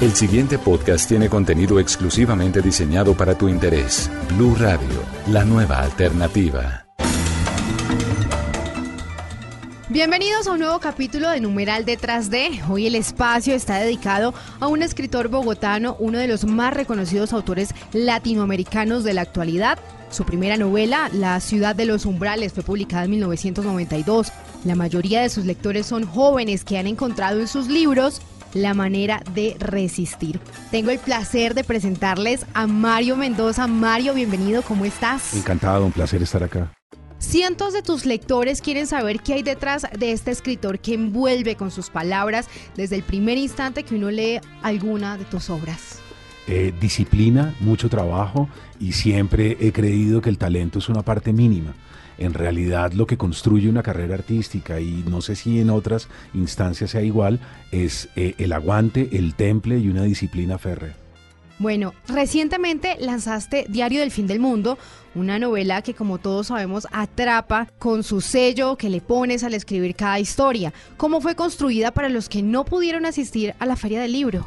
El siguiente podcast tiene contenido exclusivamente diseñado para tu interés. Blue Radio, la nueva alternativa. Bienvenidos a un nuevo capítulo de Numeral Detrás de. Hoy el espacio está dedicado a un escritor bogotano, uno de los más reconocidos autores latinoamericanos de la actualidad. Su primera novela, La ciudad de los umbrales, fue publicada en 1992. La mayoría de sus lectores son jóvenes que han encontrado en sus libros la manera de resistir. Tengo el placer de presentarles a Mario Mendoza. Mario, bienvenido, ¿cómo estás? Encantado, un placer estar acá. Cientos de tus lectores quieren saber qué hay detrás de este escritor que envuelve con sus palabras desde el primer instante que uno lee alguna de tus obras. Eh, disciplina, mucho trabajo y siempre he creído que el talento es una parte mínima en realidad lo que construye una carrera artística y no sé si en otras instancias sea igual, es eh, el aguante, el temple y una disciplina férrea. Bueno, recientemente lanzaste Diario del Fin del Mundo, una novela que como todos sabemos atrapa con su sello que le pones al escribir cada historia. ¿Cómo fue construida para los que no pudieron asistir a la feria del libro?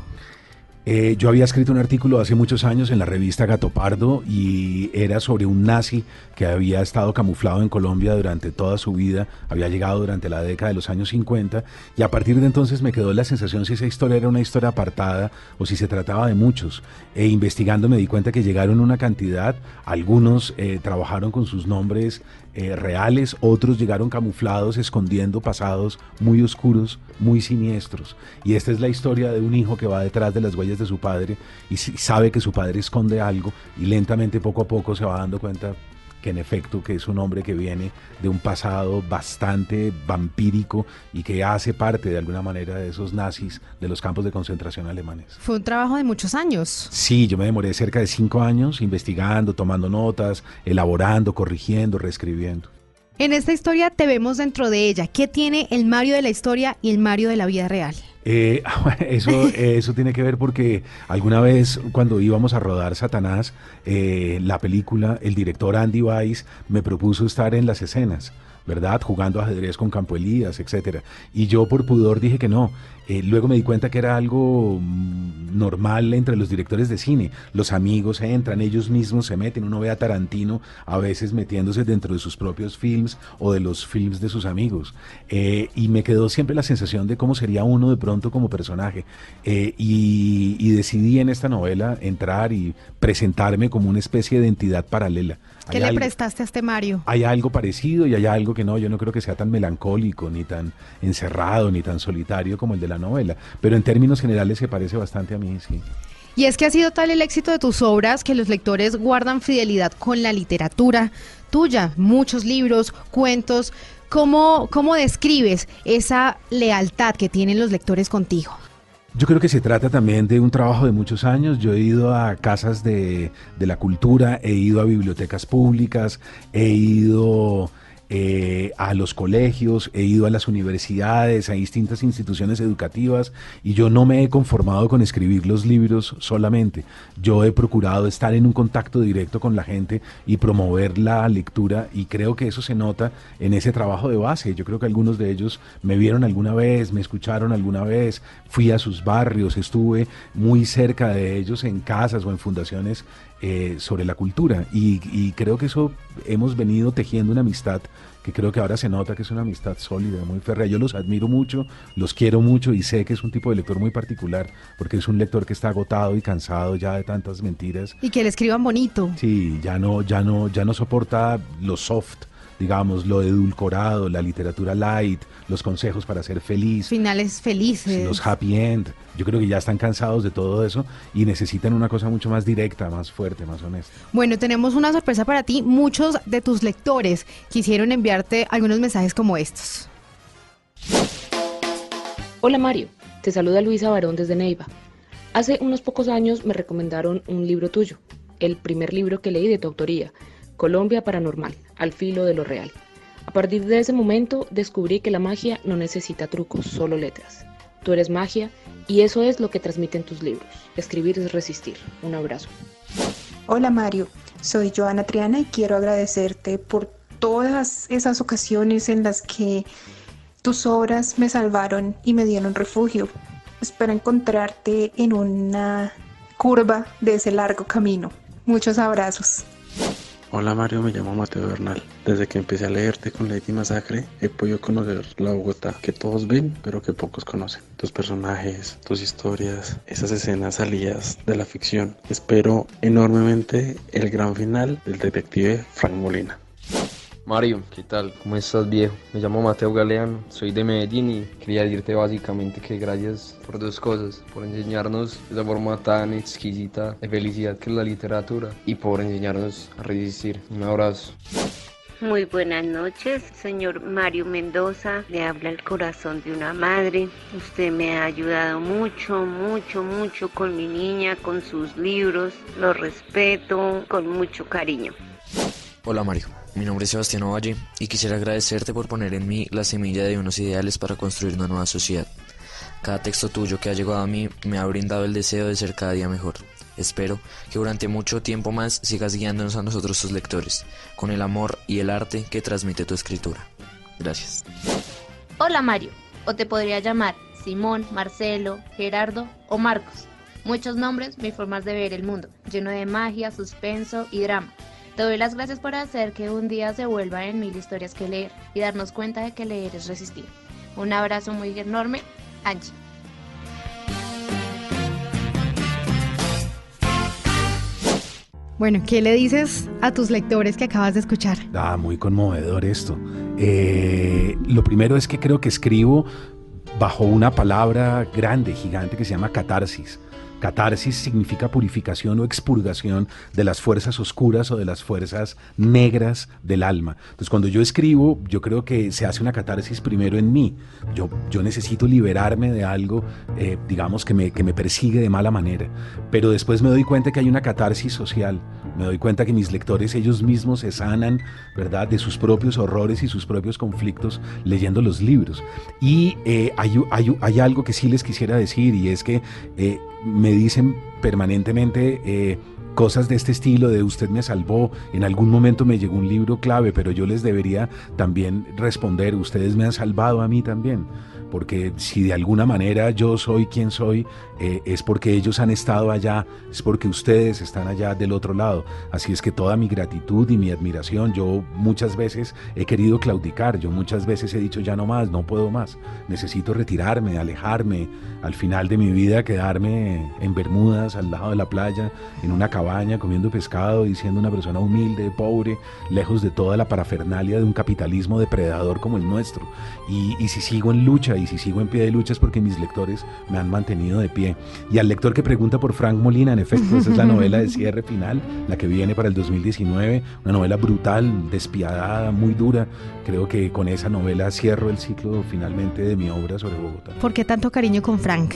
Eh, yo había escrito un artículo hace muchos años en la revista Gato Pardo y era sobre un nazi que había estado camuflado en Colombia durante toda su vida, había llegado durante la década de los años 50 y a partir de entonces me quedó la sensación si esa historia era una historia apartada o si se trataba de muchos. E investigando me di cuenta que llegaron una cantidad, algunos eh, trabajaron con sus nombres eh, reales, otros llegaron camuflados, escondiendo pasados muy oscuros, muy siniestros. Y esta es la historia de un hijo que va detrás de las huellas de su padre y sabe que su padre esconde algo y lentamente, poco a poco, se va dando cuenta que en efecto que es un hombre que viene de un pasado bastante vampírico y que hace parte de alguna manera de esos nazis de los campos de concentración alemanes. Fue un trabajo de muchos años. Sí, yo me demoré cerca de cinco años investigando, tomando notas, elaborando, corrigiendo, reescribiendo. En esta historia te vemos dentro de ella. ¿Qué tiene el Mario de la historia y el Mario de la vida real? Eh, eso, eso tiene que ver porque alguna vez cuando íbamos a rodar Satanás, eh, la película, el director Andy Weiss me propuso estar en las escenas. ¿verdad? Jugando ajedrez con Campo Elías, etcétera. Y yo por pudor dije que no. Eh, luego me di cuenta que era algo mm, normal entre los directores de cine. Los amigos entran, ellos mismos se meten. Uno ve a Tarantino a veces metiéndose dentro de sus propios films o de los films de sus amigos. Eh, y me quedó siempre la sensación de cómo sería uno de pronto como personaje. Eh, y, y decidí en esta novela entrar y presentarme como una especie de entidad paralela. ¿Qué le prestaste a este Mario? Hay algo parecido y hay algo que no, yo no creo que sea tan melancólico, ni tan encerrado, ni tan solitario como el de la novela, pero en términos generales se parece bastante a mí, sí. Y es que ha sido tal el éxito de tus obras que los lectores guardan fidelidad con la literatura tuya, muchos libros, cuentos. ¿Cómo, cómo describes esa lealtad que tienen los lectores contigo? Yo creo que se trata también de un trabajo de muchos años. Yo he ido a casas de, de la cultura, he ido a bibliotecas públicas, he ido eh, a los colegios, he ido a las universidades, a distintas instituciones educativas y yo no me he conformado con escribir los libros solamente. Yo he procurado estar en un contacto directo con la gente y promover la lectura y creo que eso se nota en ese trabajo de base. Yo creo que algunos de ellos me vieron alguna vez, me escucharon alguna vez, fui a sus barrios, estuve muy cerca de ellos en casas o en fundaciones eh, sobre la cultura y, y creo que eso hemos venido tejiendo una amistad que creo que ahora se nota que es una amistad sólida, muy férrea. Yo los admiro mucho, los quiero mucho y sé que es un tipo de lector muy particular, porque es un lector que está agotado y cansado ya de tantas mentiras. Y que le escriban bonito. Sí, ya no, ya no, ya no soporta lo soft digamos, lo edulcorado, la literatura light, los consejos para ser feliz. Finales felices. Los happy end. Yo creo que ya están cansados de todo eso y necesitan una cosa mucho más directa, más fuerte, más honesta. Bueno, tenemos una sorpresa para ti. Muchos de tus lectores quisieron enviarte algunos mensajes como estos. Hola Mario, te saluda Luisa Barón desde Neiva. Hace unos pocos años me recomendaron un libro tuyo, el primer libro que leí de tu autoría, Colombia Paranormal, al filo de lo real. A partir de ese momento descubrí que la magia no necesita trucos, solo letras. Tú eres magia y eso es lo que transmiten tus libros. Escribir es resistir. Un abrazo. Hola Mario, soy Joana Triana y quiero agradecerte por todas esas ocasiones en las que tus obras me salvaron y me dieron refugio. Espero encontrarte en una curva de ese largo camino. Muchos abrazos. Hola Mario, me llamo Mateo Bernal. Desde que empecé a leerte con Lady Masacre, he podido conocer la Bogotá que todos ven, pero que pocos conocen. Tus personajes, tus historias, esas escenas salidas de la ficción. Espero enormemente el gran final del detective Frank Molina. Mario, ¿qué tal? ¿Cómo estás viejo? Me llamo Mateo Galeano, soy de Medellín y quería decirte básicamente que gracias por dos cosas, por enseñarnos esa forma tan exquisita de felicidad que es la literatura y por enseñarnos a resistir. Un abrazo. Muy buenas noches, señor Mario Mendoza. Le habla el corazón de una madre. Usted me ha ayudado mucho, mucho, mucho con mi niña, con sus libros. Lo respeto con mucho cariño. Hola Mario. Mi nombre es Sebastián Ovalle y quisiera agradecerte por poner en mí la semilla de unos ideales para construir una nueva sociedad. Cada texto tuyo que ha llegado a mí me ha brindado el deseo de ser cada día mejor. Espero que durante mucho tiempo más sigas guiándonos a nosotros tus lectores, con el amor y el arte que transmite tu escritura. Gracias. Hola Mario, o te podría llamar Simón, Marcelo, Gerardo o Marcos. Muchos nombres, mi formas de ver el mundo, lleno de magia, suspenso y drama. Te doy las gracias por hacer que un día se vuelva en mil historias que leer y darnos cuenta de que leer es resistir. Un abrazo muy enorme, Angie. Bueno, ¿qué le dices a tus lectores que acabas de escuchar? Ah, muy conmovedor esto. Eh, lo primero es que creo que escribo bajo una palabra grande, gigante, que se llama catarsis. Catarsis significa purificación o expurgación de las fuerzas oscuras o de las fuerzas negras del alma. Entonces, cuando yo escribo, yo creo que se hace una catarsis primero en mí. Yo, yo necesito liberarme de algo, eh, digamos, que me, que me persigue de mala manera. Pero después me doy cuenta que hay una catarsis social. Me doy cuenta que mis lectores ellos mismos se sanan, ¿verdad?, de sus propios horrores y sus propios conflictos leyendo los libros. Y eh, hay, hay, algo que sí les quisiera decir y es que eh, dicen permanentemente eh, cosas de este estilo, de usted me salvó, en algún momento me llegó un libro clave, pero yo les debería también responder, ustedes me han salvado a mí también porque si de alguna manera yo soy quien soy, eh, es porque ellos han estado allá, es porque ustedes están allá del otro lado. Así es que toda mi gratitud y mi admiración, yo muchas veces he querido claudicar, yo muchas veces he dicho ya no más, no puedo más, necesito retirarme, alejarme, al final de mi vida quedarme en Bermudas, al lado de la playa, en una cabaña, comiendo pescado y siendo una persona humilde, pobre, lejos de toda la parafernalia de un capitalismo depredador como el nuestro. Y, y si sigo en lucha, y si sigo en pie de lucha es porque mis lectores me han mantenido de pie. Y al lector que pregunta por Frank Molina, en efecto, esa es la novela de cierre final, la que viene para el 2019, una novela brutal, despiadada, muy dura. Creo que con esa novela cierro el ciclo finalmente de mi obra sobre Bogotá. ¿Por qué tanto cariño con Frank?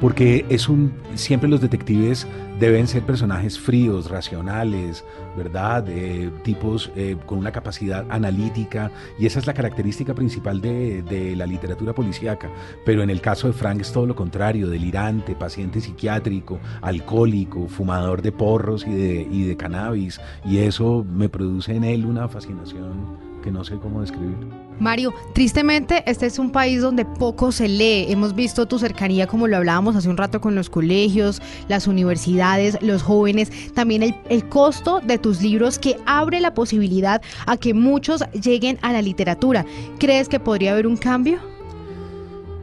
Porque es un siempre los detectives deben ser personajes fríos, racionales, ¿verdad? Tipos eh, con una capacidad analítica y esa es la característica principal de, de, la literatura policíaca. Pero en el caso de Frank es todo lo contrario, delirante, paciente psiquiátrico, alcohólico, fumador de porros y de, y de cannabis y eso me produce en él una fascinación que no sé cómo describir. Mario, tristemente este es un país donde poco se lee. Hemos visto tu cercanía, como lo hablábamos hace un rato, con los colegios, las universidades, los jóvenes, también el, el, costo de tus libros que abre la posibilidad a que muchos lleguen a la literatura. ¿Crees que podría haber un cambio?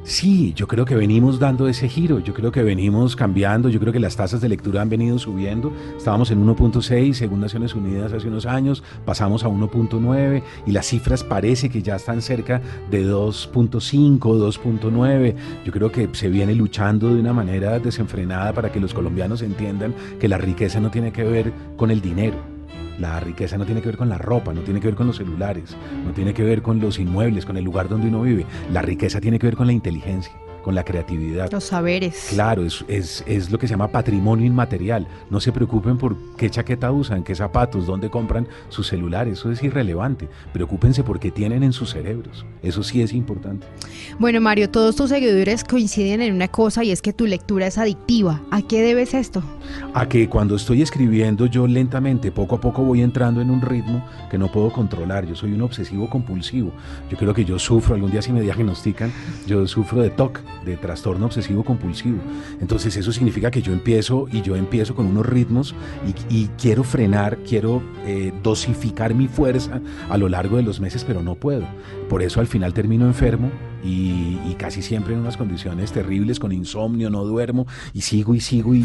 Sí, yo creo que venimos dando ese giro, yo creo que venimos cambiando, yo creo que las tasas de lectura han venido subiendo, estábamos en 1.6 según Naciones Unidas hace unos años, pasamos a 1.9 y las cifras parece que ya están cerca de 2.5, 2.9, yo creo que se viene luchando de una manera desenfrenada para que los colombianos entiendan que la riqueza no tiene que ver con el dinero, la riqueza no tiene que ver con la ropa, no tiene que ver con los celulares, no tiene que ver con los inmuebles, con el lugar donde uno vive. La riqueza tiene que ver con la inteligencia con la creatividad. Los saberes. Claro, es, es, es, lo que se llama patrimonio inmaterial. No se preocupen por qué chaqueta usan, qué zapatos, dónde compran sus celulares, eso es irrelevante. Preocúpense por qué tienen en sus cerebros. Eso sí es importante. Bueno, Mario, todos tus seguidores coinciden en una cosa y es que tu lectura es adictiva. ¿A qué debes esto? A que cuando estoy escribiendo yo lentamente, poco a poco voy entrando en un ritmo que no puedo controlar. Yo soy un obsesivo compulsivo. Yo creo que yo sufro, algún día si me diagnostican, yo sufro de TOC de trastorno obsesivo compulsivo. Entonces eso significa que yo empiezo y yo empiezo con unos ritmos y, quiero frenar, quiero eh, dosificar mi fuerza a lo largo de los meses, pero no puedo. Por eso al final termino enfermo y, casi siempre en unas condiciones terribles, con insomnio, no duermo y sigo y sigo y,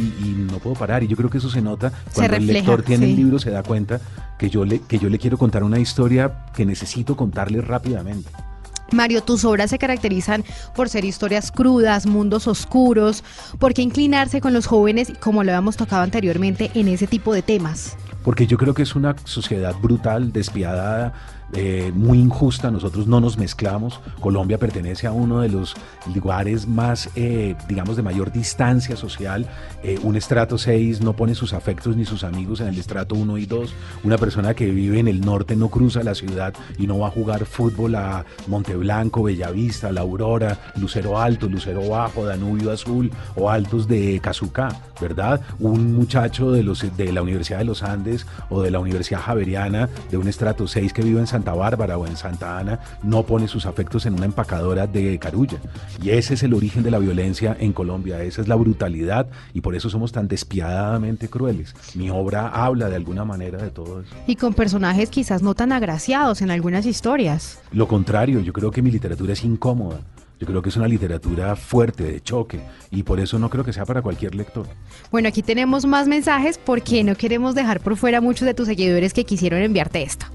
no puedo parar. Y yo creo que eso se nota cuando el lector tiene el libro, se da cuenta que yo, le, que yo le quiero contar una historia que necesito contarle rápidamente. Mario, tus obras se caracterizan por ser historias crudas, mundos oscuros. ¿Por qué inclinarse con los jóvenes, como lo habíamos tocado anteriormente, en ese tipo de temas? Porque yo creo que es una sociedad brutal, despiadada, eh, muy injusta, nosotros no nos mezclamos, Colombia pertenece a uno de los lugares más, eh, digamos, de mayor distancia social, eh, un estrato 6 no pone sus afectos ni sus amigos en el estrato 1 y 2, una persona que vive en el norte no cruza la ciudad y no va a jugar fútbol a Monteblanco, Bellavista, La Aurora, Lucero Alto, Lucero Bajo, Danubio Azul o Altos de Cazucá, ¿verdad? Un muchacho de, los, de la Universidad de los Andes o de la Universidad Javeriana de un estrato 6 que vive en San Santa Bárbara o en Santa Ana no pone sus afectos en una empacadora de carulla. Y ese es el origen de la violencia en Colombia, esa es la brutalidad y por eso somos tan despiadadamente crueles. Mi obra habla de alguna manera de todo eso. Y con personajes quizás no tan agraciados en algunas historias. Lo contrario, yo creo que mi literatura es incómoda. Yo creo que es una literatura fuerte, de choque, y por eso no creo que sea para cualquier lector. Bueno, aquí tenemos más mensajes porque no queremos dejar por fuera muchos de tus seguidores que quisieron enviarte esto.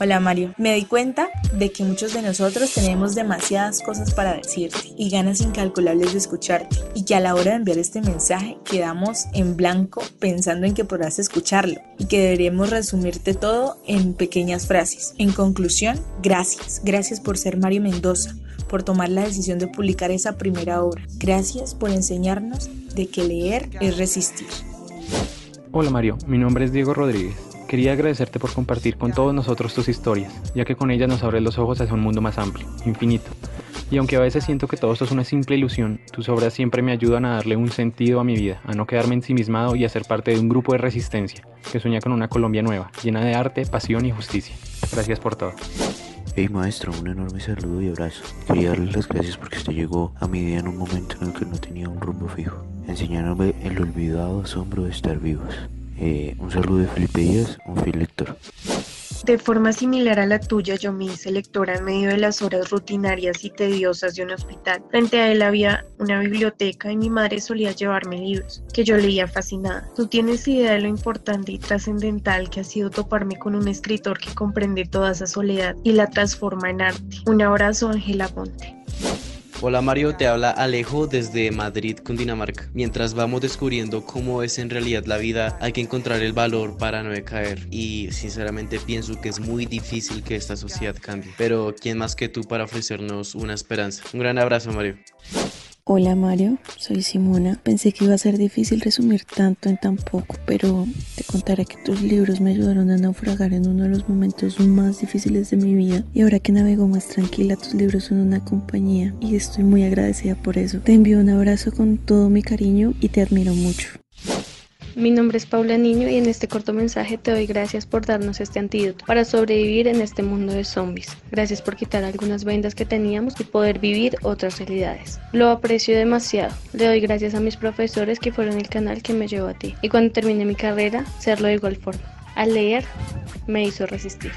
Hola Mario, me di cuenta de que muchos de nosotros tenemos demasiadas cosas para decirte y ganas incalculables de escucharte y que a la hora de enviar este mensaje quedamos en blanco pensando en que podrás escucharlo y que deberíamos resumirte todo en pequeñas frases. En conclusión, gracias, gracias por ser Mario Mendoza, por tomar la decisión de publicar esa primera obra. Gracias por enseñarnos de que leer es resistir. Hola Mario, mi nombre es Diego Rodríguez Quería agradecerte por compartir con todos nosotros tus historias, ya que con ellas nos abres los ojos hacia un mundo más amplio, infinito. Y aunque a veces siento que todo esto es una simple ilusión, tus obras siempre me ayudan a darle un sentido a mi vida, a no quedarme ensimismado y a ser parte de un grupo de resistencia que sueña con una Colombia nueva, llena de arte, pasión y justicia. Gracias por todo. Hey maestro, un enorme saludo y abrazo. Quería darle las gracias porque usted llegó a mi vida en un momento en el que no tenía un rumbo fijo, enseñándome el olvidado asombro de estar vivos. Eh, un saludo de Felipe Díaz, un fiel lector. De forma similar a la tuya, yo me hice lectora en medio de las horas rutinarias y tediosas de un hospital. Frente a él había una biblioteca y mi madre solía llevarme libros, que yo leía fascinada. Tú tienes idea de lo importante y trascendental que ha sido toparme con un escritor que comprende toda esa soledad y la transforma en arte. Un abrazo, Ángela Ponte. Hola Mario, te habla Alejo desde Madrid, Cundinamarca. Mientras vamos descubriendo cómo es en realidad la vida, hay que encontrar el valor para no decaer. Y sinceramente pienso que es muy difícil que esta sociedad cambie. Pero ¿quién más que tú para ofrecernos una esperanza? Un gran abrazo Mario. Hola Mario, soy Simona. Pensé que iba a ser difícil resumir tanto en tan poco, pero te contaré que tus libros me ayudaron a naufragar en uno de los momentos más difíciles de mi vida y ahora que navego más tranquila, tus libros son una compañía y estoy muy agradecida por eso. Te envío un abrazo con todo mi cariño y te admiro mucho. Mi nombre es Paula Niño y en este corto mensaje te doy gracias por darnos este antídoto para sobrevivir en este mundo de zombies. Gracias por quitar algunas vendas que teníamos y poder vivir otras realidades. Lo aprecio demasiado. Le doy gracias a mis profesores que fueron el canal que me llevó a ti. Y cuando termine mi carrera, serlo de igual forma. Al leer, me hizo resistir.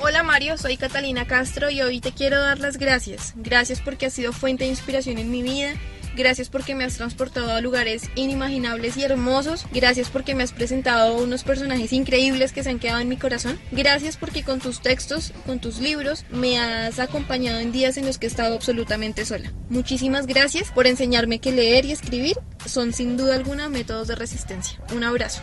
Hola Mario, soy Catalina Castro y hoy te quiero dar las gracias. Gracias porque has sido fuente de inspiración en mi vida Gracias porque me has transportado a lugares inimaginables y hermosos. Gracias porque me has presentado unos personajes increíbles que se han quedado en mi corazón. Gracias porque con tus textos, con tus libros, me has acompañado en días en los que he estado absolutamente sola. Muchísimas gracias por enseñarme que leer y escribir son sin duda alguna métodos de resistencia. Un abrazo.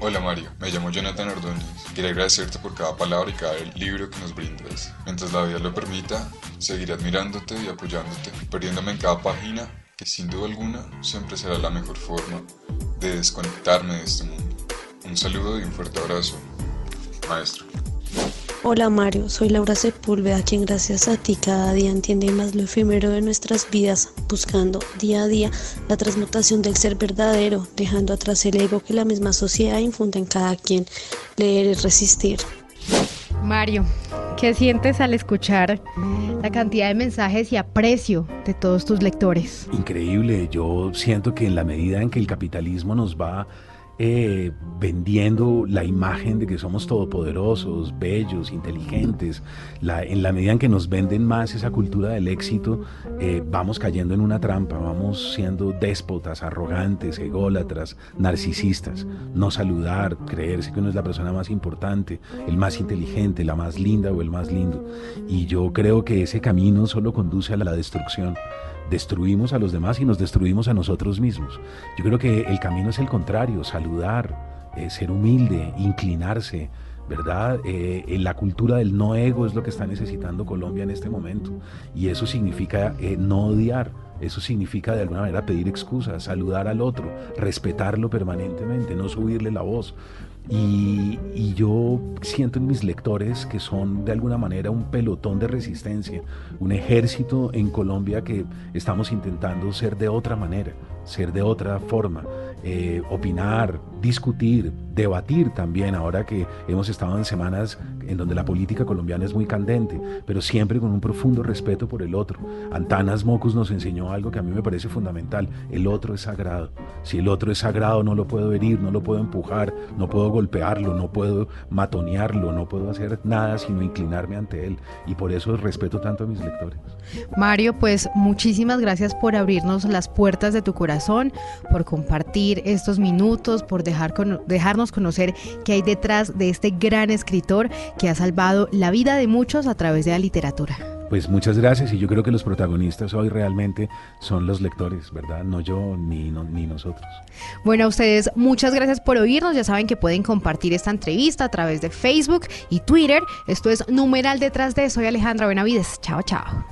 Hola Mario, me llamo Jonathan Ordóñez. Quiero agradecerte por cada palabra y cada libro que nos brindas. Mientras la vida lo permita, seguiré admirándote y apoyándote, perdiéndome en cada página que sin duda alguna siempre será la mejor forma de desconectarme de este mundo. Un saludo y un fuerte abrazo, maestro. Hola Mario, soy Laura Sepúlveda, quien gracias a ti cada día entiende más lo efímero de nuestras vidas, buscando día a día la transmutación del ser verdadero, dejando atrás el ego que la misma sociedad infunde en cada quien. Leer y resistir. Mario, ¿qué sientes al escuchar la cantidad de mensajes y aprecio de todos tus lectores. Increíble, yo siento que en la medida en que el capitalismo nos va eh, vendiendo la imagen de que somos todopoderosos, bellos, inteligentes. en la medida en que nos venden más esa cultura del éxito, eh, vamos cayendo en una trampa, vamos siendo déspotas, arrogantes, ególatras, narcisistas. No saludar, creerse que uno es la persona más importante, el más inteligente, la más linda o el más lindo. Y yo creo que ese camino solo conduce a la destrucción destruimos a los demás y nos destruimos a nosotros mismos. Yo creo que el camino es el contrario, saludar, eh, ser humilde, inclinarse, ¿verdad? Eh, la cultura del no ego es lo que está necesitando Colombia en este momento y eso significa eh, no odiar. Eso significa de alguna manera pedir excusas, saludar al otro, respetarlo permanentemente, no subirle la voz, y, yo siento en mis lectores que son de alguna manera un pelotón de resistencia, un ejército en Colombia que estamos intentando ser de otra manera, ser de otra forma, eh, opinar, discutir, debatir también, ahora que hemos estado en semanas en donde la política colombiana es muy candente, pero siempre con un profundo respeto por el otro. Antanas Mocus nos enseñó algo que a mí me parece fundamental, el otro es sagrado. Si el otro es sagrado no lo puedo herir, no lo puedo empujar, no puedo golpearlo, no puedo matonearlo, no puedo hacer nada sino inclinarme ante él. Y por eso respeto tanto a mis lectores. Mario, pues muchísimas gracias por abrirnos las puertas de tu corazón, por compartir estos minutos, por dejar dejarnos conocer qué hay detrás de este gran escritor que ha salvado la vida de muchos a través de la literatura. Pues muchas gracias y yo creo que los protagonistas hoy realmente son los lectores, ¿verdad? No yo ni, ni nosotros. Bueno, a ustedes muchas gracias por oírnos. Ya saben que pueden compartir esta entrevista a través de Facebook y Twitter. Esto es Numeral detrás de. Soy Alejandra Benavides. Chao, chao.